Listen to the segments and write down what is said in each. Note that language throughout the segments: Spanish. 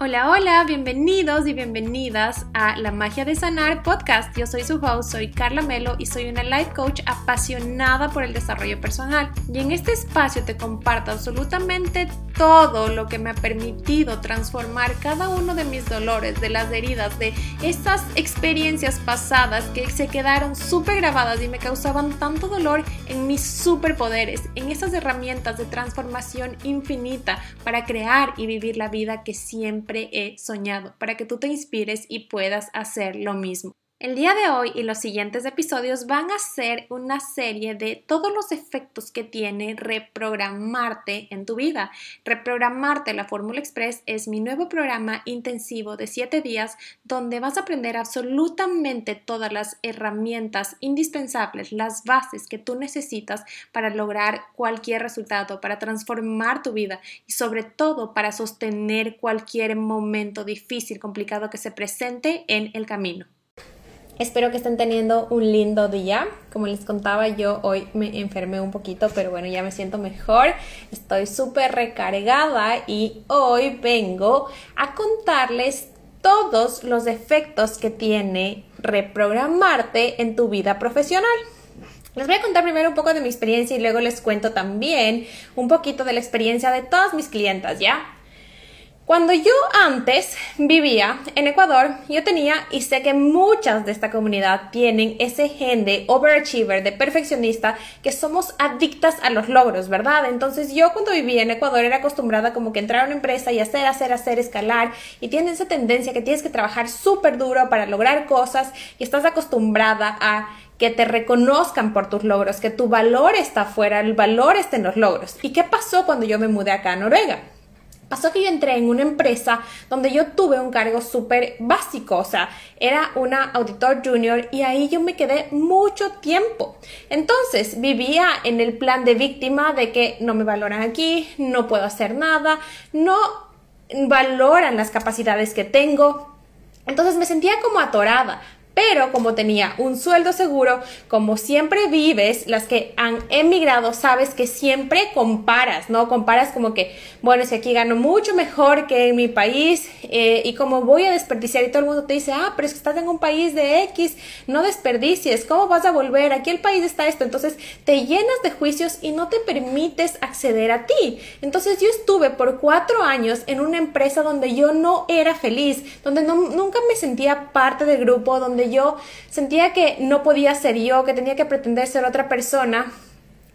Hola, hola, bienvenidos y bienvenidas a La Magia de Sanar podcast. Yo soy su host, soy Carla Melo y soy una life coach apasionada por el desarrollo personal. Y en este espacio te comparto absolutamente todo lo que me ha permitido transformar cada uno de mis dolores, de las heridas, de esas experiencias pasadas que se quedaron súper grabadas y me causaban tanto dolor en mis superpoderes, en esas herramientas de transformación infinita para crear y vivir la vida que siempre he soñado, para que tú te inspires y puedas hacer lo mismo. El día de hoy y los siguientes episodios van a ser una serie de todos los efectos que tiene reprogramarte en tu vida. Reprogramarte la Fórmula Express es mi nuevo programa intensivo de 7 días donde vas a aprender absolutamente todas las herramientas indispensables, las bases que tú necesitas para lograr cualquier resultado, para transformar tu vida y sobre todo para sostener cualquier momento difícil, complicado que se presente en el camino. Espero que estén teniendo un lindo día. Como les contaba, yo hoy me enfermé un poquito, pero bueno, ya me siento mejor. Estoy súper recargada y hoy vengo a contarles todos los efectos que tiene reprogramarte en tu vida profesional. Les voy a contar primero un poco de mi experiencia y luego les cuento también un poquito de la experiencia de todas mis clientas, ¿ya? Cuando yo antes vivía en Ecuador, yo tenía, y sé que muchas de esta comunidad tienen ese gen de overachiever, de perfeccionista, que somos adictas a los logros, ¿verdad? Entonces yo cuando vivía en Ecuador era acostumbrada como que entrar a una empresa y hacer, hacer, hacer, escalar, y tienes esa tendencia que tienes que trabajar súper duro para lograr cosas y estás acostumbrada a que te reconozcan por tus logros, que tu valor está afuera, el valor está en los logros. ¿Y qué pasó cuando yo me mudé acá a Noruega? Pasó que yo entré en una empresa donde yo tuve un cargo súper básico, o sea, era una auditor junior y ahí yo me quedé mucho tiempo. Entonces vivía en el plan de víctima de que no me valoran aquí, no puedo hacer nada, no valoran las capacidades que tengo. Entonces me sentía como atorada, pero como tenía un sueldo seguro, como siempre vives, las que han emigrado, sabes que siempre comparas, ¿no? Comparas como que, bueno, si aquí gano mucho mejor que en mi país eh, y como voy a desperdiciar y todo el mundo te dice, ah, pero es que estás en un país de X, no desperdicies, ¿cómo vas a volver? Aquí el país está esto, entonces te llenas de juicios y no te permites acceder a ti. Entonces yo estuve por cuatro años en una empresa donde yo no era feliz, donde nunca me sentía parte del grupo, donde yo sentía que no podía ser yo, que tenía que pretender ser otra persona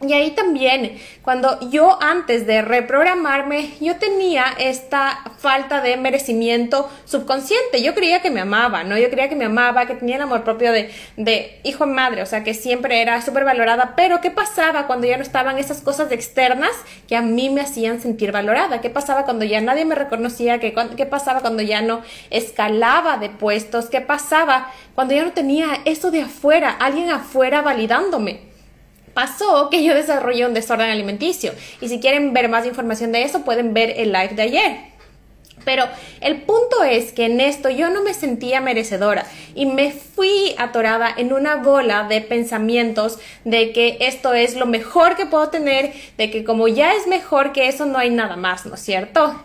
y ahí también, cuando yo antes de reprogramarme, yo tenía esta falta de merecimiento subconsciente. Yo creía que me amaba, ¿no? Yo creía que me amaba, que tenía el amor propio de, de hijo madre, o sea, que siempre era súper valorada. Pero, ¿qué pasaba cuando ya no estaban esas cosas externas que a mí me hacían sentir valorada? ¿Qué pasaba cuando ya nadie me reconocía? ¿Qué, qué pasaba cuando ya no escalaba de puestos? ¿Qué pasaba cuando ya no tenía eso de afuera, alguien afuera validándome? Pasó que yo desarrollé un desorden alimenticio. Y si quieren ver más información de eso, pueden ver el live de ayer. Pero el punto es que en esto yo no me sentía merecedora y me fui atorada en una bola de pensamientos de que esto es lo mejor que puedo tener, de que como ya es mejor que eso no hay nada más, ¿no es cierto?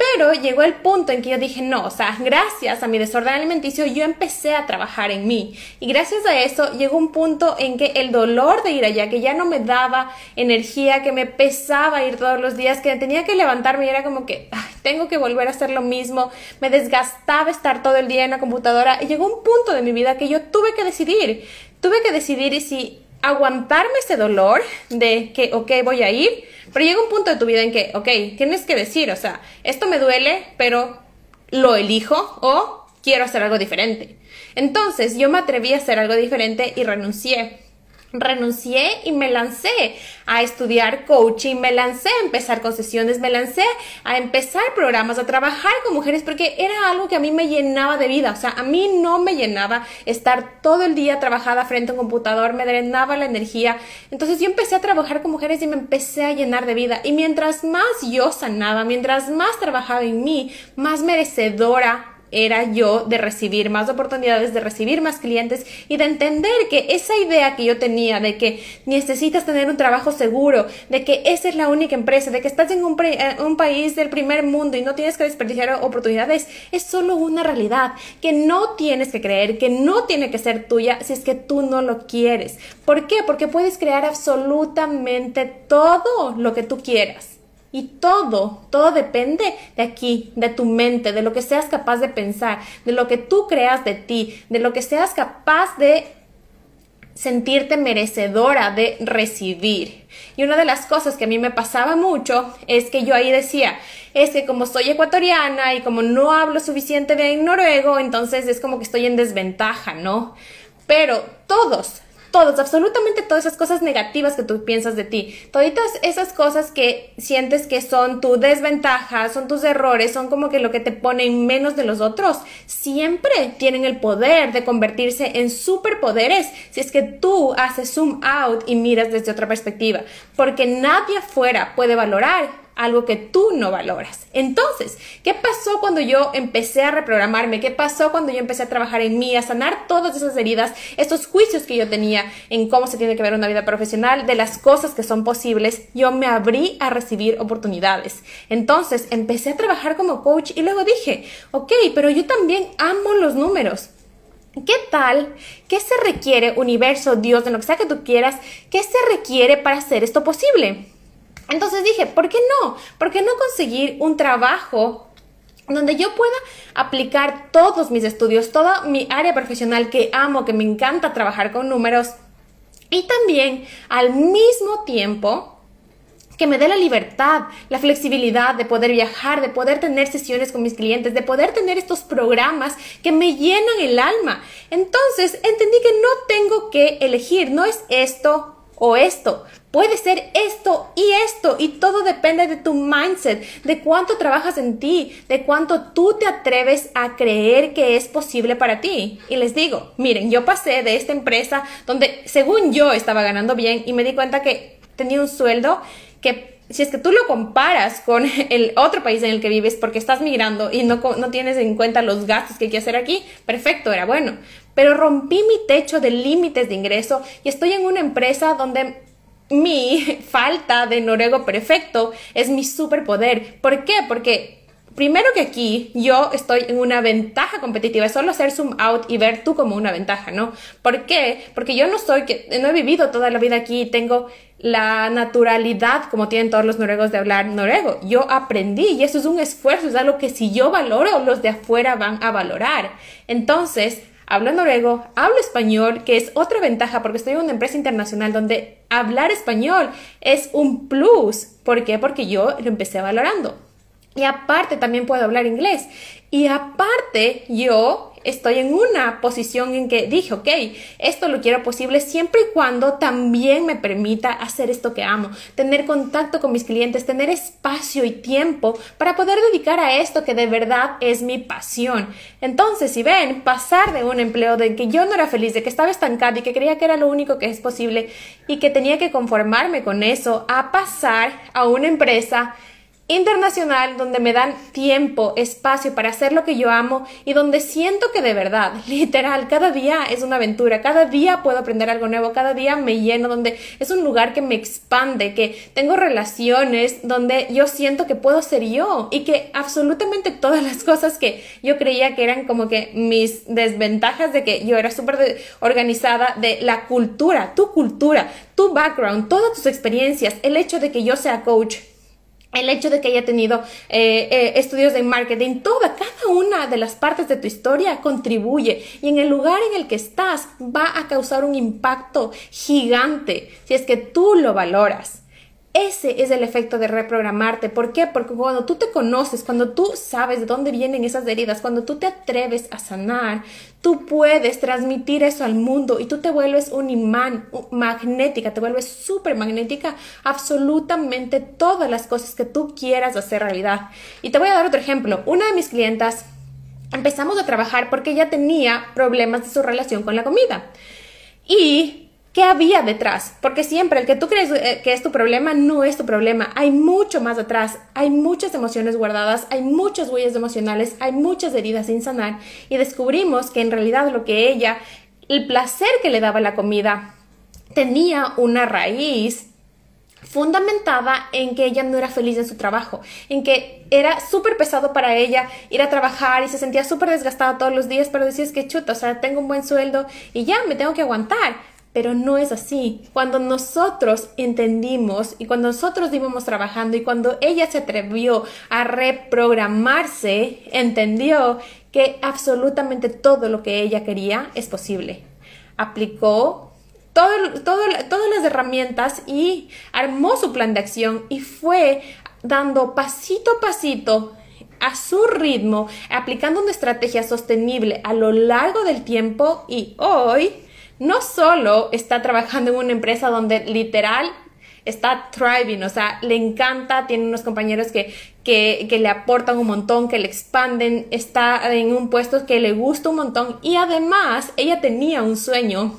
Pero llegó el punto en que yo dije, no, o sea, gracias a mi desorden alimenticio yo empecé a trabajar en mí. Y gracias a eso llegó un punto en que el dolor de ir allá, que ya no me daba energía, que me pesaba ir todos los días, que tenía que levantarme y era como que tengo que volver a hacer lo mismo, me desgastaba estar todo el día en la computadora. Y llegó un punto de mi vida que yo tuve que decidir, tuve que decidir si aguantarme ese dolor de que, ok, voy a ir, pero llega un punto de tu vida en que, ok, tienes que decir, o sea, esto me duele, pero lo elijo o quiero hacer algo diferente. Entonces yo me atreví a hacer algo diferente y renuncié renuncié y me lancé a estudiar coaching, me lancé a empezar con sesiones, me lancé a empezar programas, a trabajar con mujeres porque era algo que a mí me llenaba de vida, o sea, a mí no me llenaba estar todo el día trabajada frente a un computador, me drenaba la energía, entonces yo empecé a trabajar con mujeres y me empecé a llenar de vida. Y mientras más yo sanaba, mientras más trabajaba en mí, más merecedora era yo de recibir más oportunidades, de recibir más clientes y de entender que esa idea que yo tenía de que necesitas tener un trabajo seguro, de que esa es la única empresa, de que estás en un, eh, un país del primer mundo y no tienes que desperdiciar oportunidades, es solo una realidad que no tienes que creer, que no tiene que ser tuya si es que tú no lo quieres. ¿Por qué? Porque puedes crear absolutamente todo lo que tú quieras. Y todo, todo depende de aquí, de tu mente, de lo que seas capaz de pensar, de lo que tú creas de ti, de lo que seas capaz de sentirte merecedora de recibir. Y una de las cosas que a mí me pasaba mucho es que yo ahí decía, es que como soy ecuatoriana y como no hablo suficiente bien noruego, entonces es como que estoy en desventaja, ¿no? Pero todos, todos, absolutamente todas esas cosas negativas que tú piensas de ti, todas esas cosas que sientes que son tu desventaja, son tus errores, son como que lo que te pone en menos de los otros, siempre tienen el poder de convertirse en superpoderes si es que tú haces zoom out y miras desde otra perspectiva, porque nadie afuera puede valorar algo que tú no valoras. Entonces, ¿qué pasó cuando yo empecé a reprogramarme? ¿Qué pasó cuando yo empecé a trabajar en mí, a sanar todas esas heridas, estos juicios que yo tenía en cómo se tiene que ver una vida profesional, de las cosas que son posibles? Yo me abrí a recibir oportunidades. Entonces, empecé a trabajar como coach y luego dije, ok, pero yo también amo los números. ¿Qué tal? ¿Qué se requiere, universo, Dios, de lo que sea que tú quieras? ¿Qué se requiere para hacer esto posible? Entonces dije, ¿por qué no? ¿Por qué no conseguir un trabajo donde yo pueda aplicar todos mis estudios, toda mi área profesional que amo, que me encanta trabajar con números y también al mismo tiempo que me dé la libertad, la flexibilidad de poder viajar, de poder tener sesiones con mis clientes, de poder tener estos programas que me llenan el alma. Entonces entendí que no tengo que elegir, no es esto o esto. Puede ser esto y esto y todo depende de tu mindset, de cuánto trabajas en ti, de cuánto tú te atreves a creer que es posible para ti. Y les digo, miren, yo pasé de esta empresa donde según yo estaba ganando bien y me di cuenta que tenía un sueldo que si es que tú lo comparas con el otro país en el que vives porque estás migrando y no, no tienes en cuenta los gastos que hay que hacer aquí, perfecto, era bueno. Pero rompí mi techo de límites de ingreso y estoy en una empresa donde mi falta de noruego perfecto es mi superpoder. ¿Por qué? Porque primero que aquí yo estoy en una ventaja competitiva, es solo hacer zoom out y ver tú como una ventaja, ¿no? ¿Por qué? Porque yo no soy, que no he vivido toda la vida aquí, tengo la naturalidad como tienen todos los noruegos de hablar noruego. Yo aprendí y eso es un esfuerzo, es algo que si yo valoro, los de afuera van a valorar. Entonces, hablo noruego, hablo español, que es otra ventaja porque estoy en una empresa internacional donde hablar español es un plus. ¿Por qué? Porque yo lo empecé valorando. Y aparte también puedo hablar inglés. Y aparte yo estoy en una posición en que dije, ok, esto lo quiero posible siempre y cuando también me permita hacer esto que amo, tener contacto con mis clientes, tener espacio y tiempo para poder dedicar a esto que de verdad es mi pasión. Entonces, si ven, pasar de un empleo de que yo no era feliz, de que estaba estancada y que creía que era lo único que es posible y que tenía que conformarme con eso, a pasar a una empresa internacional donde me dan tiempo, espacio para hacer lo que yo amo y donde siento que de verdad, literal, cada día es una aventura, cada día puedo aprender algo nuevo, cada día me lleno, donde es un lugar que me expande, que tengo relaciones, donde yo siento que puedo ser yo y que absolutamente todas las cosas que yo creía que eran como que mis desventajas de que yo era súper organizada, de la cultura, tu cultura, tu background, todas tus experiencias, el hecho de que yo sea coach, el hecho de que haya tenido eh, eh, estudios de marketing, toda, cada una de las partes de tu historia contribuye y en el lugar en el que estás va a causar un impacto gigante si es que tú lo valoras. Ese es el efecto de reprogramarte. ¿Por qué? Porque cuando tú te conoces, cuando tú sabes de dónde vienen esas heridas, cuando tú te atreves a sanar, tú puedes transmitir eso al mundo y tú te vuelves un imán magnética, te vuelves súper magnética, absolutamente todas las cosas que tú quieras hacer realidad. Y te voy a dar otro ejemplo. Una de mis clientas empezamos a trabajar porque ella tenía problemas de su relación con la comida. Y ¿Qué había detrás? Porque siempre el que tú crees eh, que es tu problema no es tu problema. Hay mucho más detrás. Hay muchas emociones guardadas, hay muchas huellas emocionales, hay muchas heridas sin sanar. Y descubrimos que en realidad lo que ella, el placer que le daba la comida, tenía una raíz fundamentada en que ella no era feliz en su trabajo, en que era súper pesado para ella ir a trabajar y se sentía súper desgastada todos los días, pero decías que chuta, o sea, tengo un buen sueldo y ya me tengo que aguantar. Pero no es así. Cuando nosotros entendimos y cuando nosotros íbamos trabajando y cuando ella se atrevió a reprogramarse, entendió que absolutamente todo lo que ella quería es posible. Aplicó todo, todas las herramientas y armó su plan de acción y fue dando pasito a pasito a su ritmo, aplicando una estrategia sostenible a lo largo del tiempo y hoy no solo está trabajando en una empresa donde literal está thriving, o sea, le encanta, tiene unos compañeros que, que, le aportan un montón, que le expanden, está en un puesto que le gusta un montón y además ella tenía un sueño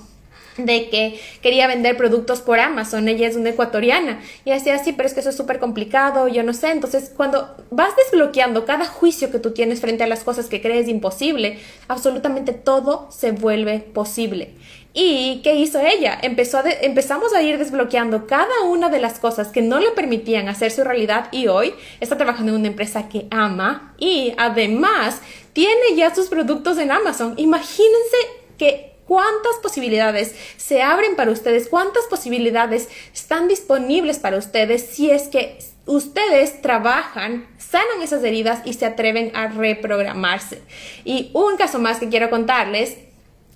de que quería vender productos por Amazon, ella es una ecuatoriana y decía así, pero es que eso es súper complicado, yo no sé, entonces cuando vas desbloqueando cada juicio que tú tienes frente a las cosas que crees imposible, absolutamente todo se vuelve posible. ¿Y qué hizo ella? Empezó a empezamos a ir desbloqueando cada una de las cosas que no le permitían hacer su realidad y hoy está trabajando en una empresa que ama y además tiene ya sus productos en Amazon. Imagínense que cuántas posibilidades se abren para ustedes, cuántas posibilidades están disponibles para ustedes si es que ustedes trabajan, sanan esas heridas y se atreven a reprogramarse. Y un caso más que quiero contarles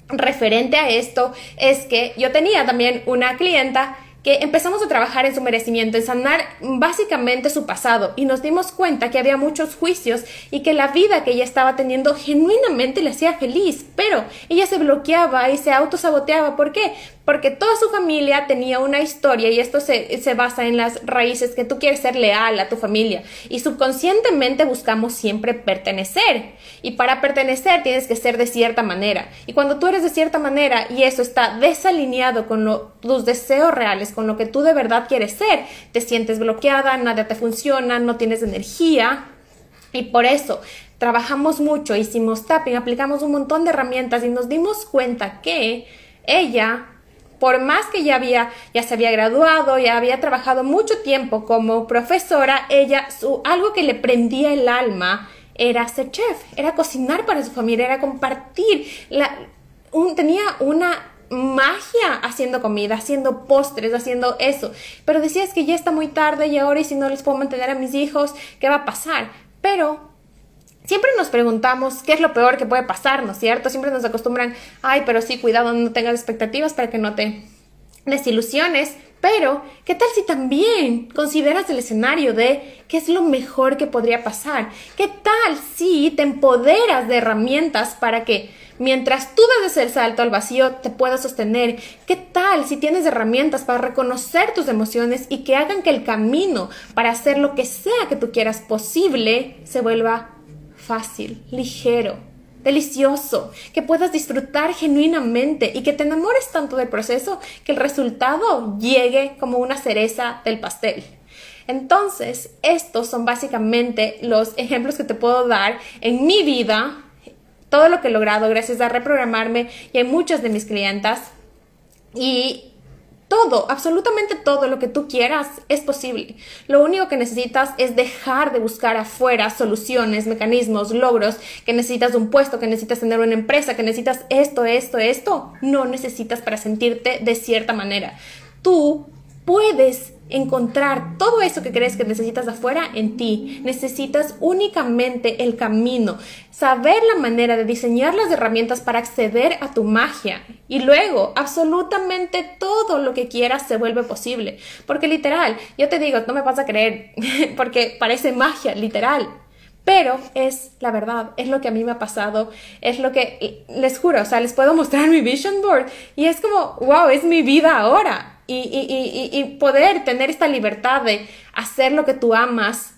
referente a esto es que yo tenía también una clienta que empezamos a trabajar en su merecimiento, en sanar básicamente su pasado y nos dimos cuenta que había muchos juicios y que la vida que ella estaba teniendo genuinamente le hacía feliz, pero ella se bloqueaba y se autosaboteaba. ¿Por qué? Porque toda su familia tenía una historia y esto se, se, basa en las raíces que tú quieres ser leal a tu familia. Y subconscientemente buscamos siempre pertenecer. Y para pertenecer tienes que ser de cierta manera. Y cuando tú eres de cierta manera y eso está desalineado con tus deseos reales, con lo que tú de verdad quieres ser, te sientes bloqueada, nada te funciona, no tienes energía. Y por eso trabajamos mucho, hicimos tapping, aplicamos un montón de herramientas y nos dimos cuenta que ella por más que ya había, ya se había graduado, ya había trabajado mucho tiempo como profesora, ella, su, algo que le prendía el alma era ser chef, era cocinar para su familia, era compartir, la, tenía una magia haciendo comida, haciendo postres, haciendo eso. Pero decías que ya está muy tarde y ahora y si no les puedo mantener a mis hijos, ¿qué va a pasar? Pero Siempre nos preguntamos qué es lo peor que puede pasar, ¿no es cierto? Siempre nos acostumbran, ay, pero sí, cuidado, no tengas expectativas para que no te desilusiones. Pero, ¿qué tal si también consideras el escenario de qué es lo mejor que podría pasar? ¿Qué tal si te empoderas de herramientas para que mientras tú des el salto al vacío te puedas sostener? ¿Qué tal si tienes herramientas para reconocer tus emociones y que hagan que el camino para hacer lo que sea que tú quieras posible se vuelva fácil, ligero, delicioso, que puedas disfrutar genuinamente y que te enamores tanto del proceso que el resultado llegue como una cereza del pastel. Entonces, estos son básicamente los ejemplos que te puedo dar en mi vida, todo lo que he logrado gracias a reprogramarme y en muchas de mis clientas. Y todo, absolutamente todo lo que tú quieras es posible. Lo único que necesitas es dejar de buscar afuera soluciones, mecanismos, logros, que necesitas un puesto, que necesitas tener una empresa, que necesitas esto, esto, esto. No necesitas para sentirte de cierta manera. Tú puedes encontrar todo eso que crees que necesitas afuera en ti. Necesitas únicamente el camino, saber la manera de diseñar las herramientas para acceder a tu magia. Y luego, absolutamente todo lo que quieras se vuelve posible. Porque literal, yo te digo, no me vas a creer, porque parece magia, literal. Pero es la verdad, es lo que a mí me ha pasado, es lo que les juro, o sea, les puedo mostrar mi vision board y es como, wow, es mi vida ahora y, poder tener esta libertad de hacer lo que tú amas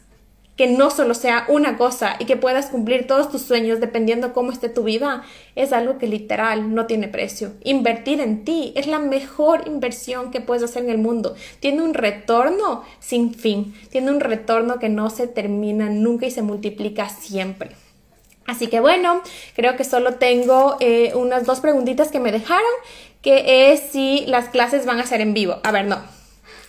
que no solo sea una cosa y que puedas cumplir todos tus sueños dependiendo cómo esté tu vida, es algo que literal no tiene precio. Invertir en ti es la mejor inversión que puedes hacer en el mundo. Tiene un retorno sin fin, tiene un retorno que no se termina nunca y se multiplica siempre. Así que bueno, creo que solo tengo eh, unas dos preguntitas que me dejaron, que es si las clases van a ser en vivo. A ver, no,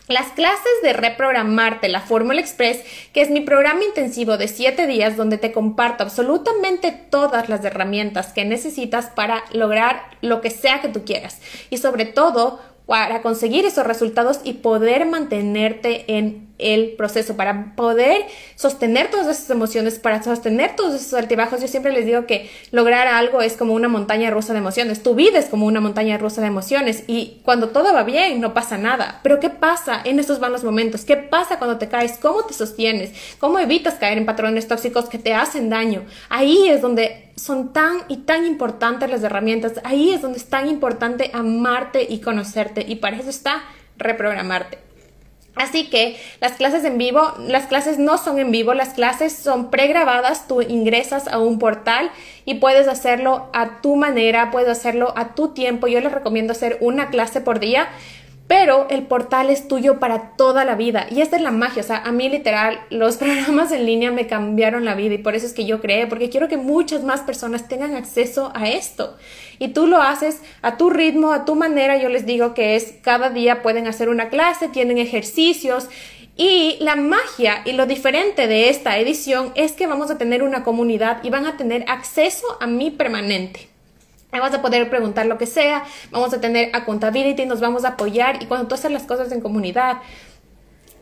las clases de reprogramarte la Fórmula Express, que es mi programa intensivo de 7 días donde te comparto absolutamente todas las herramientas que necesitas para lograr lo que sea que tú quieras y sobre todo para conseguir esos resultados y poder mantenerte en el proceso, para poder sostener todas esas emociones, para sostener todos esos altibajos. Yo siempre les digo que lograr algo es como una montaña rusa de emociones. Tu vida es como una montaña rusa de emociones y cuando todo va bien no pasa nada. Pero ¿qué pasa en estos malos momentos? ¿Qué pasa cuando te caes? ¿Cómo te sostienes? ¿Cómo evitas caer en patrones tóxicos que te hacen daño? Ahí es donde son tan y tan importantes las herramientas. Ahí es donde es tan importante amarte y conocerte y para eso está reprogramarte. Así que las clases en vivo, las clases no son en vivo, las clases son pregrabadas, tú ingresas a un portal y puedes hacerlo a tu manera, puedes hacerlo a tu tiempo. Yo les recomiendo hacer una clase por día pero el portal es tuyo para toda la vida. Y esta es la magia, o sea, a mí literal, los programas en línea me cambiaron la vida y por eso es que yo creé, porque quiero que muchas más personas tengan acceso a esto. Y tú lo haces a tu ritmo, a tu manera, yo les digo que es cada día pueden hacer una clase, tienen ejercicios. Y la magia y lo diferente de esta edición es que vamos a tener una comunidad y van a tener acceso a mí permanente. Vamos a poder preguntar lo que sea, vamos a tener accountability, nos vamos a apoyar y cuando tú haces las cosas en comunidad,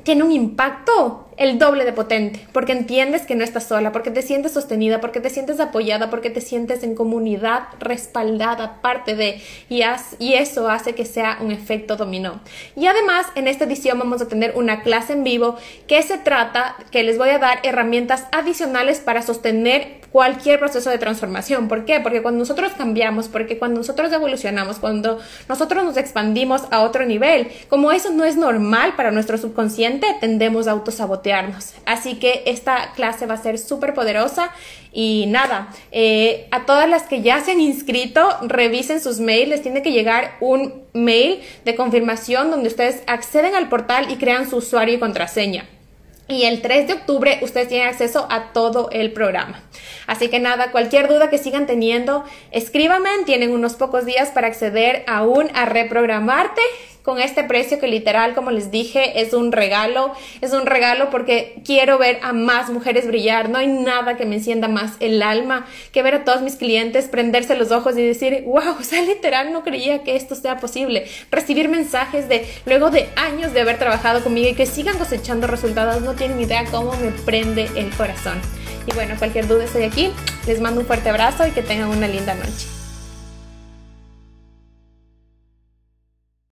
tiene un impacto el doble de potente, porque entiendes que no estás sola, porque te sientes sostenida, porque te sientes apoyada, porque te sientes en comunidad respaldada, parte de, y, y eso hace que sea un efecto dominó. Y además, en esta edición vamos a tener una clase en vivo que se trata, que les voy a dar herramientas adicionales para sostener cualquier proceso de transformación. ¿Por qué? Porque cuando nosotros cambiamos, porque cuando nosotros evolucionamos, cuando nosotros nos expandimos a otro nivel, como eso no es normal para nuestro subconsciente, tendemos a autosabotearnos. Así que esta clase va a ser súper poderosa y nada, eh, a todas las que ya se han inscrito, revisen sus mails, les tiene que llegar un mail de confirmación donde ustedes acceden al portal y crean su usuario y contraseña. Y el 3 de octubre ustedes tienen acceso a todo el programa. Así que nada, cualquier duda que sigan teniendo, escríbanme. Tienen unos pocos días para acceder aún a reprogramarte con este precio que literal, como les dije, es un regalo. Es un regalo porque quiero ver a más mujeres brillar. No hay nada que me encienda más el alma que ver a todos mis clientes prenderse los ojos y decir, wow, o sea, literal no creía que esto sea posible. Recibir mensajes de luego de años de haber trabajado conmigo y que sigan cosechando resultados. No tienen idea cómo me prende el corazón. Y bueno, cualquier duda estoy aquí. Les mando un fuerte abrazo y que tengan una linda noche.